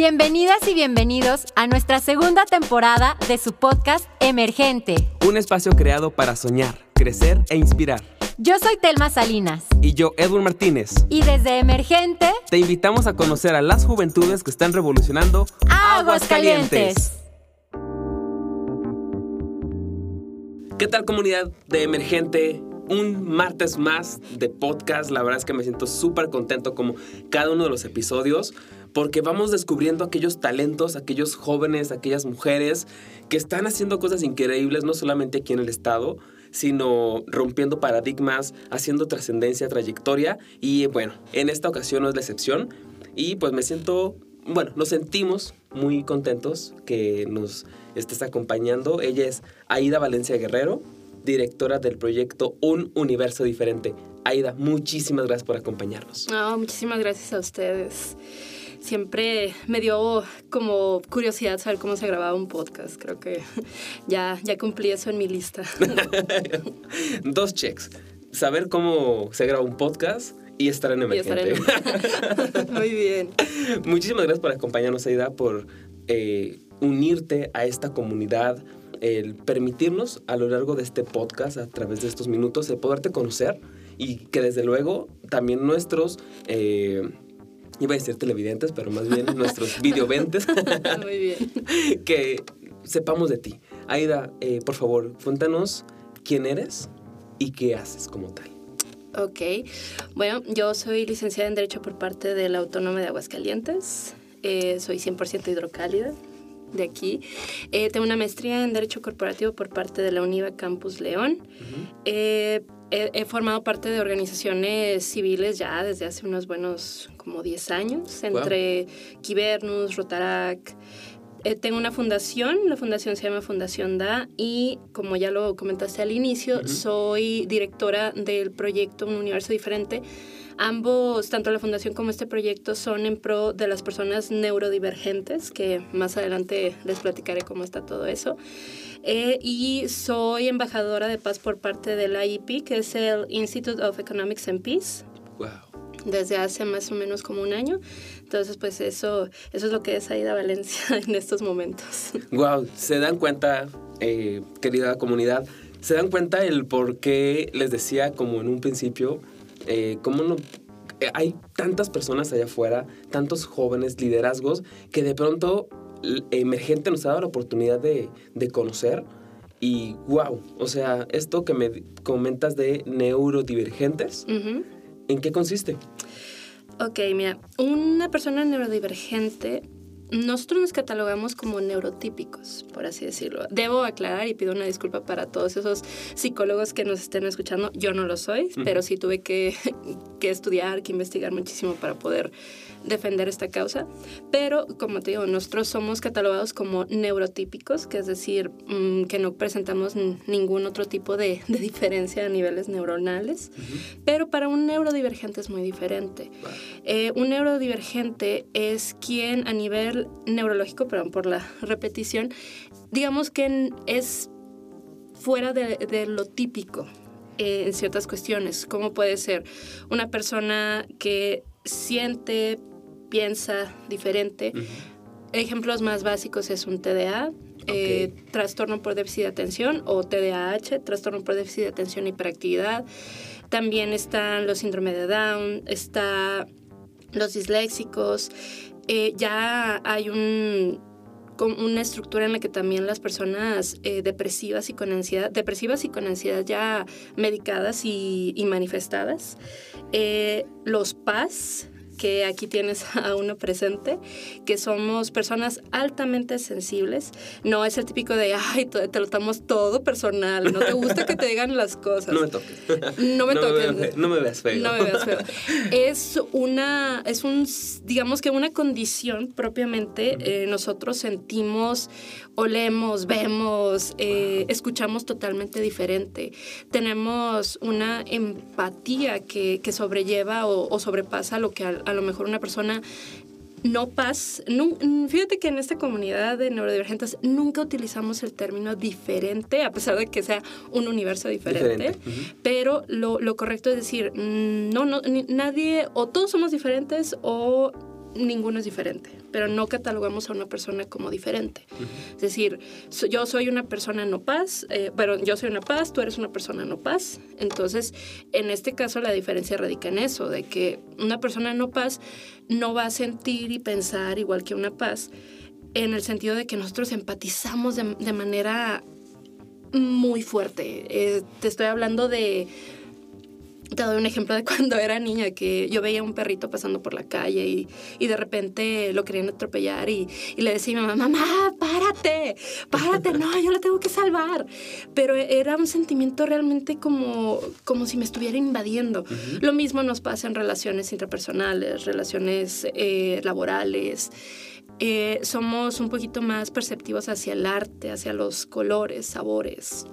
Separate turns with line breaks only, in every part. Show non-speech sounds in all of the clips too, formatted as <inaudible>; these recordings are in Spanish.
Bienvenidas y bienvenidos a nuestra segunda temporada de su podcast Emergente.
Un espacio creado para soñar, crecer e inspirar.
Yo soy Telma Salinas.
Y yo, Edwin Martínez.
Y desde Emergente
te invitamos a conocer a las juventudes que están revolucionando
Aguascalientes.
¿Qué tal comunidad de Emergente? Un martes más de podcast. La verdad es que me siento súper contento como cada uno de los episodios porque vamos descubriendo aquellos talentos, aquellos jóvenes, aquellas mujeres que están haciendo cosas increíbles, no solamente aquí en el estado, sino rompiendo paradigmas, haciendo trascendencia, trayectoria. Y bueno, en esta ocasión no es la excepción. Y pues me siento, bueno, nos sentimos muy contentos que nos estés acompañando. Ella es Aida Valencia Guerrero, directora del proyecto Un Universo Diferente. Aida, muchísimas gracias por acompañarnos.
muchísimas gracias a ustedes siempre me dio como curiosidad saber cómo se grababa un podcast. Creo que <laughs> ya, ya cumplí eso en mi lista. <laughs>
Dos checks. Saber cómo se graba un podcast y estar en emergente. <laughs>
Muy bien.
Muchísimas gracias por acompañarnos, Aida, por eh, unirte a esta comunidad, el permitirnos a lo largo de este podcast, a través de estos minutos, el poderte conocer y que desde luego también nuestros... Eh, iba a decir televidentes, pero más bien nuestros <laughs> videoventes.
Muy bien. <laughs>
que sepamos de ti. Aida, eh, por favor, cuéntanos quién eres y qué haces como tal.
Ok, bueno, yo soy licenciada en Derecho por parte de la Autónoma de Aguascalientes. Eh, soy 100% hidrocálida de aquí. Eh, tengo una maestría en Derecho Corporativo por parte de la UNIVA Campus León he, formado parte de organizaciones civiles ya desde hace unos buenos como 10 años, entre Kibernus, Rotarac. Eh, tengo una fundación, la fundación se llama Fundación DA y como ya lo comentaste al inicio, soy directora del proyecto Un Universo Diferente. Ambos, tanto la fundación como este proyecto, son en pro de las personas neurodivergentes, que más adelante les platicaré cómo está todo eso. Eh, y soy embajadora de paz por parte del IEP, que es el Institute of Economics and Peace.
Wow.
Desde hace más o menos como un año. Entonces, pues eso, eso es lo que es Aida Valencia <laughs> en estos momentos.
Wow, se dan cuenta, eh, querida comunidad, se dan cuenta el por qué les decía como en un principio, eh, cómo no, hay tantas personas allá afuera, tantos jóvenes, liderazgos, que de pronto emergente nos ha dado la oportunidad de, conocer. Y wow, o sea, esto que me comentas de neurodivergentes, ¿en qué consiste?
Ok, mira, una persona neurodivergente nosotros nos catalogamos como neurotípicos, por así decirlo. Debo aclarar y pido una disculpa para todos esos psicólogos que nos estén escuchando. Yo no lo soy, pero sí tuve que, <laughs> que, estudiar, que investigar muchísimo para poder defender esta causa. Pero, como te digo, nosotros somos catalogados como neurotípicos, que es decir, mm, que no presentamos ningún otro tipo <laughs> de, diferencia a niveles neuronales. Pero para un neurodivergente es muy diferente. Eh, un neurodivergente es quien a nivel neurológico, perdón por la repetición, digamos que es fuera de, lo típico eh, en ciertas cuestiones, como puede ser una persona que siente, piensa diferente. Ejemplos más básicos es un TDA, eh, trastorno por déficit de atención o TDAH, trastorno por déficit de atención y hiperactividad. También están los síndrome de Down, está los disléxicos. Eh, ya hay un, una estructura en la que también las personas eh, depresivas y con ansiedad, depresivas y con ansiedad ya medicadas y, y manifestadas. los PAS, que aquí tienes <laughs> a uno presente, que somos personas altamente sensibles. No es el típico de, ay, te lo estamos todo personal, no te gusta que te digan las cosas. <laughs>
No me toques.
No me toques.
no me veas feo.
No me veas feo. <laughs> Es una, es un, digamos que una condición propiamente, eh, nosotros sentimos, olemos, vemos, eh, escuchamos totalmente diferente. Tenemos una empatía que, que sobrelleva o, sobrepasa lo que a lo mejor una persona no pasa. fíjate que en esta comunidad de neurodivergentes nunca utilizamos el término diferente, a pesar de que sea un universo diferente. Pero lo, correcto es decir, mm, no, no, nadie, o todos somos diferentes o ninguno es diferente, pero no catalogamos a una persona como diferente. Es decir, yo soy una persona no paz, eh, pero yo soy una paz, tú eres una persona no paz. Entonces, en este caso la diferencia radica en eso, de que una persona no paz no va a sentir y pensar igual que una paz, en el sentido de que nosotros empatizamos de, manera muy fuerte. Eh, te estoy hablando de te doy un ejemplo de cuando era niña, que yo veía un perrito pasando por la calle y, y de repente lo querían atropellar y, y, le decía a mi mamá, mamá, párate, párate, no, yo la tengo que salvar. Pero era un sentimiento realmente como, como si me estuviera invadiendo. Lo mismo nos pasa en relaciones interpersonales, relaciones eh, laborales. Eh, somos un poquito más perceptivos hacia el arte, hacia los colores, sabores,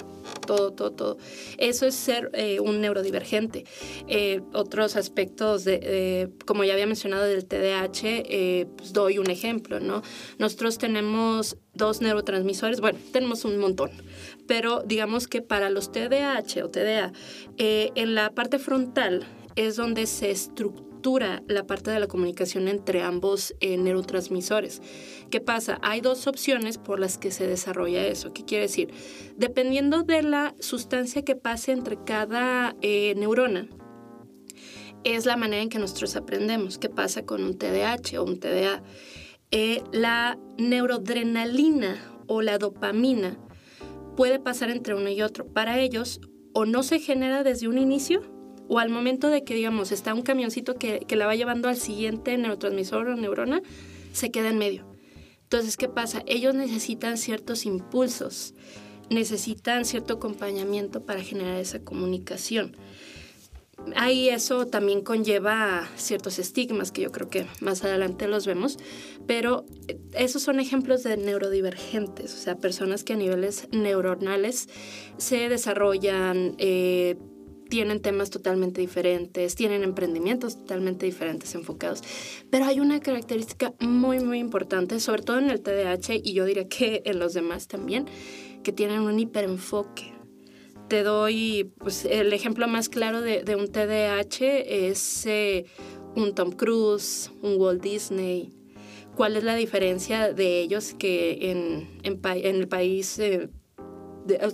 todo, todo, todo. Eso es ser eh, un neurodivergente. Eh, otros aspectos, de, como ya había mencionado del TDAH, eh, pues doy un ejemplo, ¿no? Nosotros tenemos dos neurotransmisores, bueno, tenemos un montón, pero digamos que para los TDAH o TDA, en la parte frontal es donde se estructura la parte de la comunicación entre ambos eh, neurotransmisores. ¿Qué pasa? Hay dos opciones por las que se desarrolla eso. ¿Qué quiere decir? Dependiendo de la sustancia que pase entre cada eh, neurona, es la manera en que nosotros aprendemos. ¿Qué pasa con un TDAH o un TDA? Eh, la neurodrenalina o la dopamina puede pasar entre uno y otro. Para ellos, o no se genera desde un inicio, o al momento de que, digamos, está un camioncito que, la va llevando al siguiente neurotransmisor o neurona, se queda en medio. Entonces, ¿qué pasa? Ellos necesitan ciertos impulsos, necesitan cierto acompañamiento para generar esa comunicación. Ahí eso también conlleva ciertos estigmas que yo creo que más adelante los vemos, pero esos son ejemplos de neurodivergentes, o sea, personas que a niveles neuronales se desarrollan, eh, tienen temas totalmente diferentes, tienen emprendimientos totalmente diferentes enfocados, pero hay una característica muy, muy importante, sobre todo en el TDAH y yo diría que <laughs> en los demás también, que tienen un hiperenfoque. Te doy pues, el ejemplo más claro de, un TDAH es eh, un Tom Cruise, un Walt Disney. ¿Cuál es la diferencia de ellos que en, en, el país eh,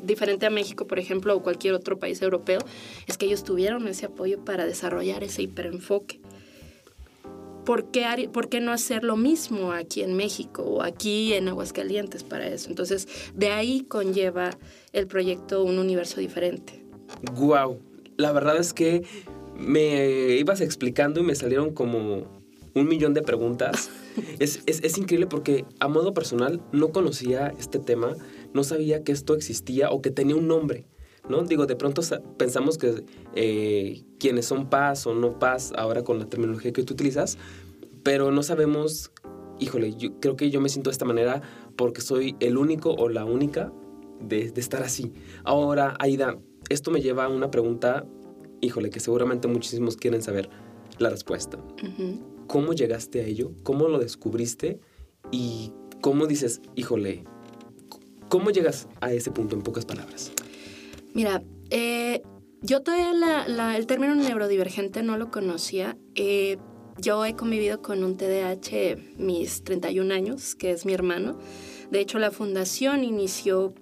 diferente a México, por ejemplo, o cualquier otro país europeo, es que ellos tuvieron ese apoyo para desarrollar ese hiperenfoque. ¿Por qué, ¿Por qué no hacer lo mismo aquí en México o aquí en Aguascalientes para eso? Entonces, de ahí conlleva el proyecto Un Universo Diferente.
¡Guau! La verdad es que me ibas explicando y me salieron como un millón de preguntas. <laughs> es, es, es, increíble porque a modo personal no conocía este tema no sabía que esto existía o que tenía un nombre. ¿no? Digo, de pronto pensamos que eh, quienes son paz o no paz, ahora con la terminología que tú utilizas, pero no sabemos, híjole, yo creo que yo me siento de esta manera porque soy el único o la única de, estar así. Ahora, Aida, esto me lleva a una pregunta, híjole, que seguramente muchísimos quieren saber la respuesta. ¿Cómo llegaste a ello? ¿Cómo lo descubriste? ¿Y cómo dices, híjole, ¿Cómo llegas a ese punto en pocas palabras?
Mira, eh, yo todavía el término neurodivergente no lo conocía. Eh, yo he convivido con un TDAH mis 31 años, que es mi hermano. De hecho, la fundación inició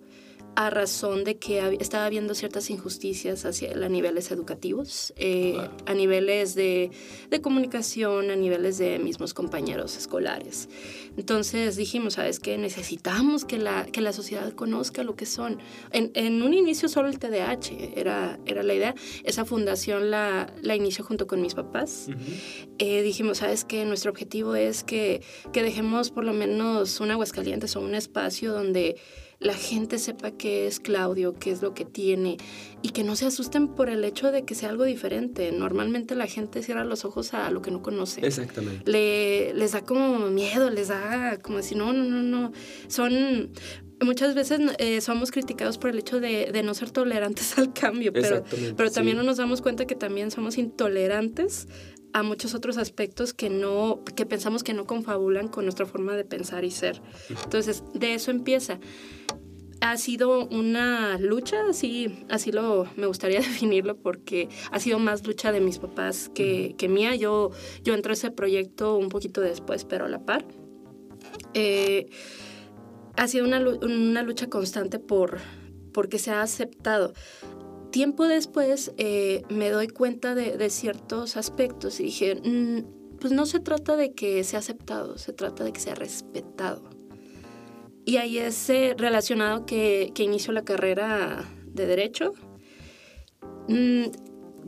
a razón de que estaba habiendo ciertas injusticias hacia, a niveles educativos, eh, a niveles de, de, comunicación, a niveles de mismos compañeros escolares. Entonces dijimos, ¿sabes qué? Necesitamos que la, que la sociedad conozca lo que son. En, en un inicio solo el TDAH era, era la idea. Esa fundación la, la inició junto con mis papás. Eh, dijimos, ¿sabes qué? Nuestro objetivo es que, que dejemos por lo menos un Aguascalientes o un espacio donde la gente sepa qué es Claudio, qué es lo que tiene y que no se asusten por el hecho de que sea algo diferente. Normalmente la gente cierra los ojos a lo que no conoce.
Exactamente.
Le, les da como miedo, les da como si no, no, no, no. Son muchas veces eh, somos criticados por el hecho de, no ser tolerantes <laughs> al cambio, pero, pero también no nos damos cuenta que también somos intolerantes a muchos otros aspectos que no que pensamos que no confabulan con nuestra forma de pensar y ser. Entonces, de eso empieza. ha sido una lucha, así, así lo, me gustaría <laughs> definirlo, porque ha sido más lucha de mis papás que, que mía. Yo, yo entré a ese proyecto un poquito después, pero a la par. Eh, ha sido una, una, lucha constante por porque se ha aceptado. Tiempo después eh, me doy cuenta de, de, ciertos aspectos y dije, mm, pues no se trata de que sea aceptado, se trata de que sea respetado. Y ahí es eh, relacionado que, que, inicio la carrera de derecho. Mm,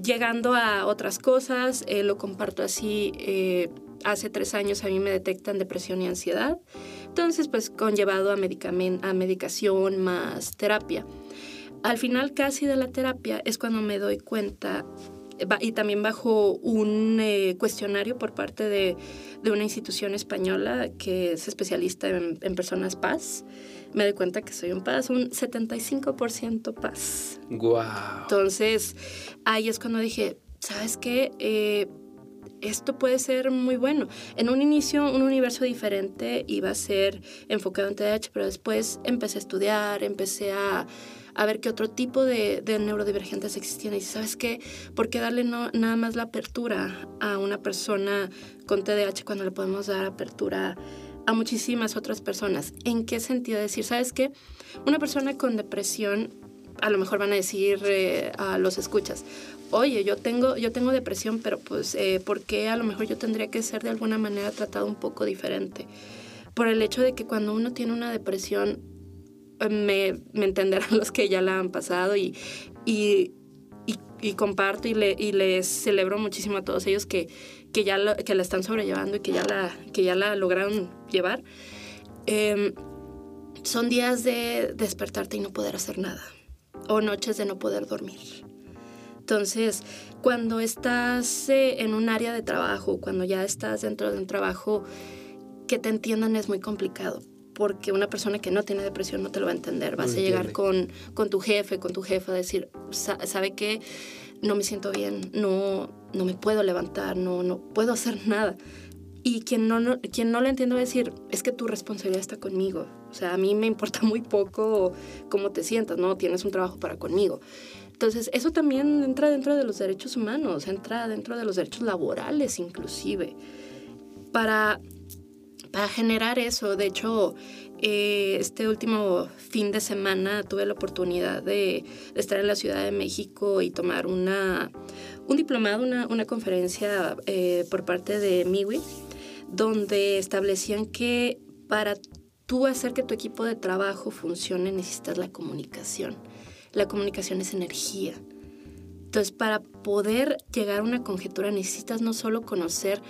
llegando a otras cosas, eh, lo comparto así, eh, hace tres años a mí me detectan depresión y ansiedad, entonces pues conllevado a, a medicación más terapia. Al final casi de la terapia es cuando me doy cuenta y también bajo un eh, cuestionario por parte de, de, una institución española que es especialista en, en, personas paz. Me doy cuenta que soy un paz, un 75% paz.
¡Wow!
Entonces, ahí es cuando dije, ¿sabes qué? Eh, esto puede ser muy bueno. En un inicio, un universo diferente iba a ser enfocado en TDAH, pero después empecé a estudiar, empecé a a ver qué otro tipo de, neurodivergentes existían. Y sabes qué, ¿por qué darle nada más la apertura a una persona con TDAH cuando le podemos dar apertura a muchísimas otras personas? ¿En qué sentido? Decir, ¿sabes qué? Una persona con depresión, a lo mejor van a decir eh, a los escuchas, oye, yo tengo, yo tengo depresión, pero pues, eh, ¿por qué a lo mejor yo tendría que ser de alguna manera tratado un poco diferente? Por el hecho de que cuando uno tiene una depresión, me, entenderán <laughs> los que ya la han pasado y, y, comparto y, le, y, les celebro muchísimo a todos ellos que, que ya que la están sobrellevando y que ya la, que ya la lograron llevar. Eh, son días de despertarte y no poder hacer nada o noches de no poder dormir. Entonces, cuando estás eh, en un área de trabajo, cuando ya estás dentro de un trabajo, que te entiendan es muy complicado porque una persona que no tiene depresión no te lo va a entender. Vas a llegar con, con, tu jefe, con tu jefa, a decir, ¿sabe qué? No me siento bien, no, no me puedo levantar, no, no puedo hacer <laughs> nada. Y quien no, no, quien no lo entiende va a decir, es que tu responsabilidad está conmigo. O sea, a mí me importa <laughs> muy poco cómo te sientas, ¿no? Tienes un trabajo para conmigo. Entonces, eso también entra dentro de los derechos humanos, entra dentro de los derechos laborales inclusive. Para para generar eso. De hecho, eh, este último fin de semana tuve la oportunidad de, estar en la Ciudad de México y tomar una, un diplomado, una, una conferencia eh, por parte de MIWI, donde establecían que para tú hacer que tu equipo de trabajo funcione necesitas la comunicación. La comunicación es energía. Entonces, para poder llegar a una conjetura necesitas no solo conocer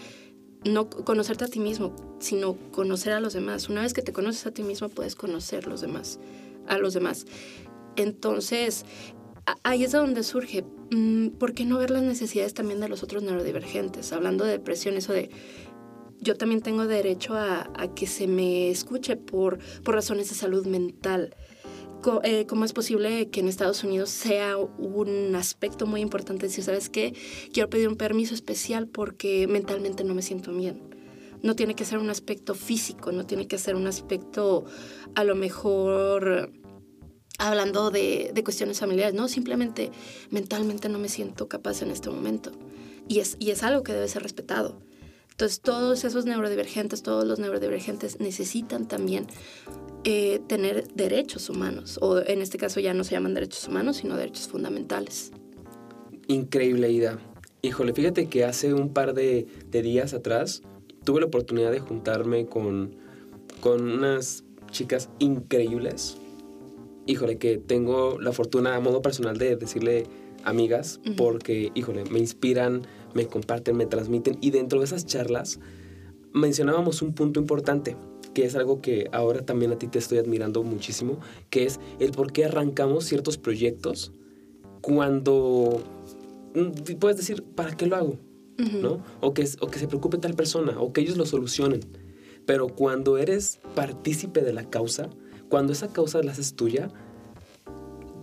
no conocerte a ti mismo, sino conocer a los demás. Una vez que te conoces a ti mismo, puedes conocer los demás, a los demás. Entonces, ahí es donde surge, mm, ¿por qué no ver las necesidades también de los otros neurodivergentes? Hablando de depresión, eso de, yo también tengo derecho a, a que se me escuche por, por razones de salud mental. Eh, cómo es posible que en Estados Unidos sea un aspecto muy importante decir, ¿sabes qué? Quiero pedir un permiso especial porque mentalmente no me siento bien. No tiene que ser un aspecto físico, no tiene que ser un aspecto a lo mejor hablando de, de cuestiones familiares, no, simplemente mentalmente no me siento capaz en este momento. Y es, y es algo que debe ser respetado. Entonces, todos esos neurodivergentes, todos los neurodivergentes necesitan también eh, tener derechos humanos, o en este caso ya no se llaman derechos humanos, sino derechos fundamentales.
Increíble, Ida. Híjole, fíjate que hace un par de, días atrás tuve la oportunidad de juntarme con, con unas chicas increíbles. Híjole, que tengo la fortuna a modo personal de decirle amigas, porque, híjole, me inspiran, me comparten, me transmiten. Y dentro de esas charlas mencionábamos un punto importante que es algo que ahora también a ti te estoy admirando muchísimo, que es el por qué arrancamos ciertos proyectos cuando mm, puedes decir, ¿para qué lo hago? ¿No? O que, o que se preocupe tal persona, o que ellos lo solucionen. Pero cuando eres partícipe de la causa, cuando esa causa la haces tuya,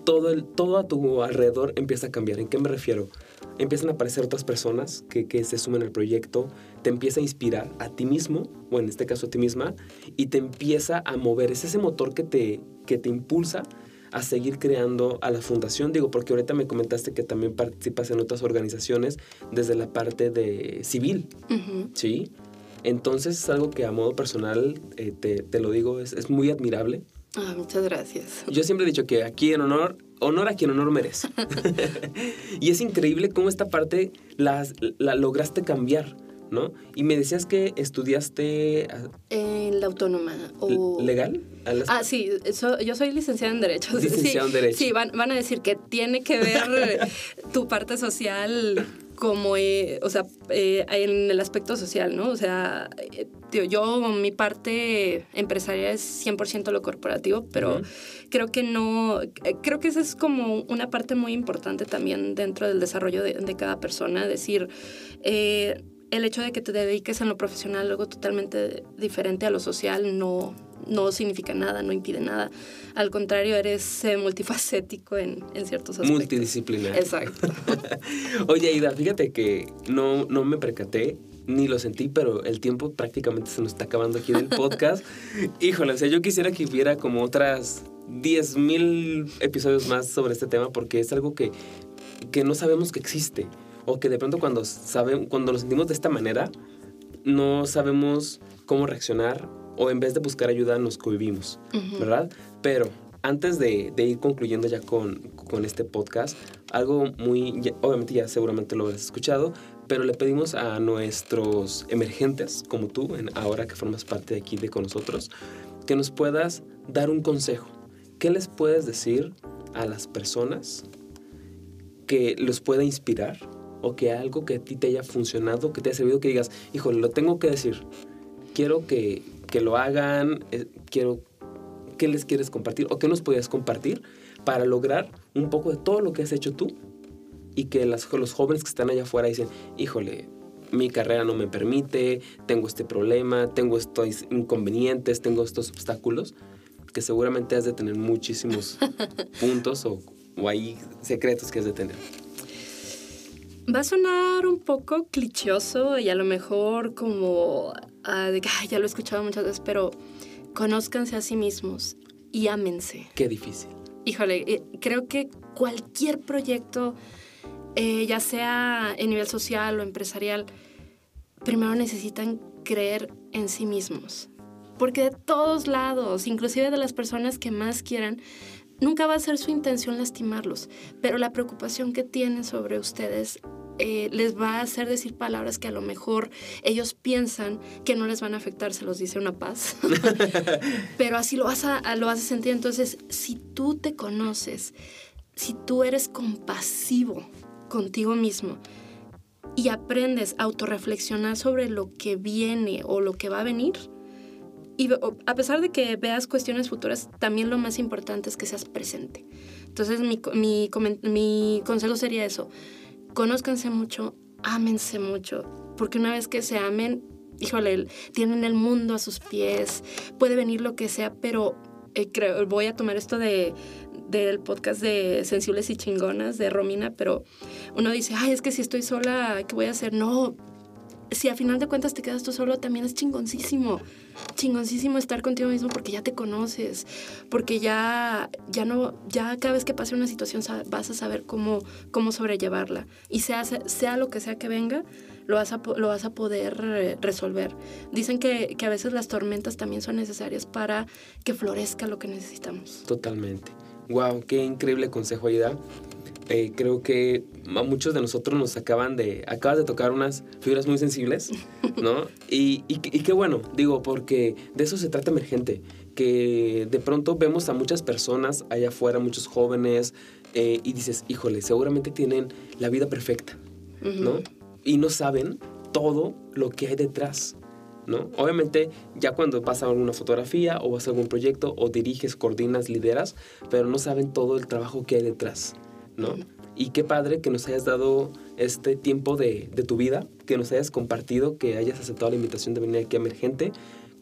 todo, el, todo a tu alrededor empieza a cambiar. ¿En qué me refiero? Empiezan a aparecer otras personas que, que se sumen al proyecto, te empieza a inspirar a ti mismo, o en este caso a ti misma, y te empieza a mover. Es ese motor que te, que te impulsa a seguir creando a la fundación, digo, porque ahorita me comentaste que también participas en otras organizaciones desde la parte de civil. ¿sí? Entonces es algo que a modo personal, eh, te, te lo digo, es, es muy admirable.
Ah, muchas gracias.
Yo siempre he dicho que aquí en honor, honor a quien honor merece. <laughs> y es increíble cómo esta parte la, la lograste cambiar, ¿no? Y me decías que estudiaste ah,
En la autónoma. O...
legal. Las-
Ah, sí, yo soy licenciada en Derecho.
Licenciada
sí,
en Derecho.
Sí, van, van a decir que tiene que ver <laughs> tu parte social como, eh, o sea, eh, en el aspecto social, ¿no? O sea, eh, tío, yo, mi parte empresarial es 100% lo corporativo, pero creo que no, eh, creo que esa es como una parte muy importante también dentro del desarrollo de, de cada persona, decir, eh, el hecho de que te dediques en lo profesional algo totalmente diferente a lo social no, no significa nada, no impide nada. Al contrario, eres eh, multifacético en, en ciertos aspectos.
Multidisciplinar.
Exacto. <laughs>
Oye, Aida, fíjate que no, no me percaté ni lo sentí, pero el tiempo prácticamente se nos está acabando aquí del podcast. <laughs> Híjole, o sea, yo quisiera que hubiera como otras 10.000 episodios más sobre este tema porque es algo que, que no sabemos que existe. O que de pronto cuando, sabe, cuando nos sentimos de esta manera, no sabemos cómo reaccionar o en vez de buscar ayuda nos cohibimos.
Ujú.
¿verdad? Pero antes de, de ir concluyendo ya con, con este podcast, algo muy, ya- obviamente ya seguramente lo habrás escuchado, pero le pedimos a nuestros emergentes, como tú, en, ahora que formas parte de aquí de con nosotros, que nos puedas dar un consejo. ¿Qué les puedes decir a las personas que los pueda inspirar o que algo que a ti te haya funcionado, que te haya servido, que digas, híjole, lo tengo que decir. Quiero que, que lo hagan, eh, quiero qué les quieres compartir o qué nos podías compartir para lograr un poco de todo lo que has hecho tú y que las- los jóvenes que están allá afuera dicen, híjole, mi carrera no me permite, tengo este problema, tengo estos inconvenientes, tengo estos obstáculos, que seguramente has de tener muchísimos <laughs> puntos o, o hay secretos que has de tener.
Va a sonar un poco clichoso y a lo mejor como ah, de que "Ay, ya lo he escuchado muchas veces, pero conózcanse a sí mismos y ámense.
Qué difícil.
Híjole, eh, creo que cualquier proyecto, eh, ya sea en nivel social o empresarial, primero necesitan creer en sí mismos. Porque de todos lados, inclusive de las personas que más quieran, nunca va a ser su intención lastimarlos. Pero la preocupación que tienen sobre ustedes eh, les va a hacer decir palabras que a lo mejor ellos piensan que no les van a afectar, se los dice una paz. <laughs> Pero así lo vas, a, a- lo vas a sentir. Entonces, si tú te conoces, si tú eres compasivo contigo mismo y aprendes a autorreflexionar sobre lo que viene o lo que va a venir, y a pesar de que veas cuestiones futuras, también lo más importante es que seas presente. Entonces, mi, mi, consejo sería eso. Conózcanse mucho, ámense mucho, porque una vez que se amen, híjole, tienen el mundo a sus pies, puede venir lo que sea, pero eh, creo, voy a tomar esto de, del podcast de Sensibles y Chingonas de Romina, pero uno dice, ay, es que si estoy sola, ¿qué voy a hacer? No, si a final de cuentas te quedas tú solo, también es chingoncísimo. Chingoncísimo estar contigo mismo porque ya te conoces, porque ya, ya no, ya cada vez que pase una situación vas a saber cómo, cómo sobrellevarla. Y sea, sea lo que sea que venga, lo vas a, lo vas a poder eh, resolver. Dicen que, que a veces las tormentas también son necesarias para que florezca lo que necesitamos.
Totalmente. Wow, qué increíble consejo, Aida. Eh, creo que a muchos de nosotros nos acaban de, acabas de tocar unas fibras muy sensibles, <laughs> ¿no? Y, y, y qué bueno, digo, porque de eso se trata emergente, que de pronto vemos a muchas personas allá afuera, muchos jóvenes, eh, y dices, híjole, seguramente tienen la vida perfecta, ¿no?
Ujú.
Y no saben todo lo que hay detrás, ¿no? Obviamente, ya cuando pasa alguna fotografía o vas a algún proyecto o diriges, coordinas, lideras, pero no saben todo el trabajo que hay detrás, ¿no? Y qué padre que nos hayas dado este tiempo de, de tu vida, que nos hayas compartido, que hayas aceptado la invitación de venir aquí a Emergente,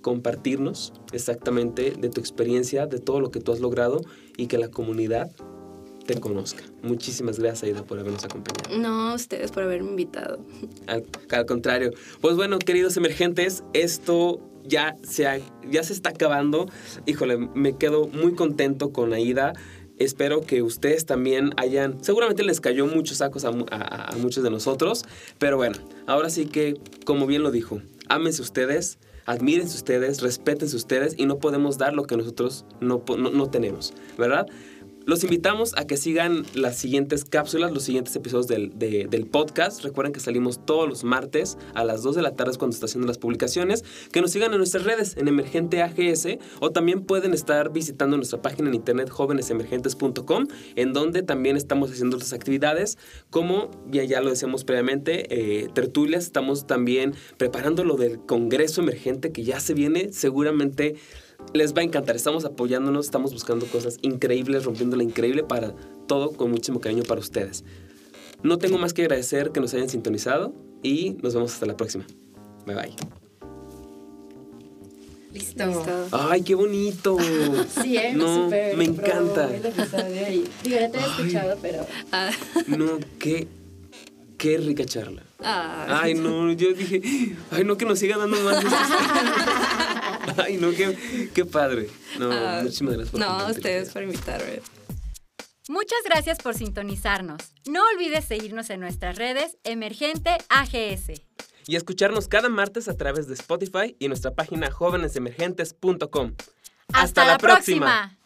compartirnos exactamente de tu experiencia, de todo lo que tú has logrado y que la comunidad te conozca. Muchísimas gracias, Aida, por habernos acompañado.
No, ustedes por haberme invitado.
Al, al contrario. Pues bueno, queridos emergentes, esto ya se, ha- ya se está acabando. Híjole, me quedo muy contento con Aida. Espero que ustedes también hayan... Seguramente les cayó muchos sacos a, mu- a- a muchos de nosotros. Pero bueno, ahora sí que, como bien lo dijo, ámense ustedes, admírense ustedes, respétense ustedes y no podemos dar lo que nosotros no, no, no tenemos, ¿verdad? Los invitamos a que sigan las siguientes cápsulas, los siguientes episodios del, de- del podcast. Recuerden que salimos todos los martes a las 2 de la tarde cuando está haciendo las publicaciones. Que nos sigan en nuestras redes, en Emergente AGS, o también pueden estar visitando nuestra página en internet jóvenesemergentes.com, en donde también estamos haciendo otras actividades, como ya, ya lo decíamos previamente, eh, tertulias. Estamos también preparando lo del Congreso Emergente que ya se viene seguramente les va a encantar. Estamos apoyándonos, estamos buscando cosas increíbles, rompiendo la increíble para todo con muchísimo cariño para ustedes. No tengo más que agradecer que nos hayan sintonizado y nos vemos hasta la próxima. Bye bye.
Listo.
Listo.
Ay, qué bonito. <laughs>
Sí, ¿eh?
No,
Súper
me encanta.
Digo, ya te había
Ay.
escuchado, pero...
Ah,
No, qué, qué rica charla.
ah.
Ay, no, yo dije, ay, no, que nos siga dando más. <laughs> <laughs> <laughs> Ay, no, qué, qué padre. No,
Ah,
muchísimas gracias por
No, a ustedes por invitarme.
Muchas gracias por sintonizarnos. No olvides seguirnos en nuestras redes Emergente AGS.
y escucharnos cada martes a través de Spotify y nuestra página jóvenesemergentes.com.
Hasta, la próxima.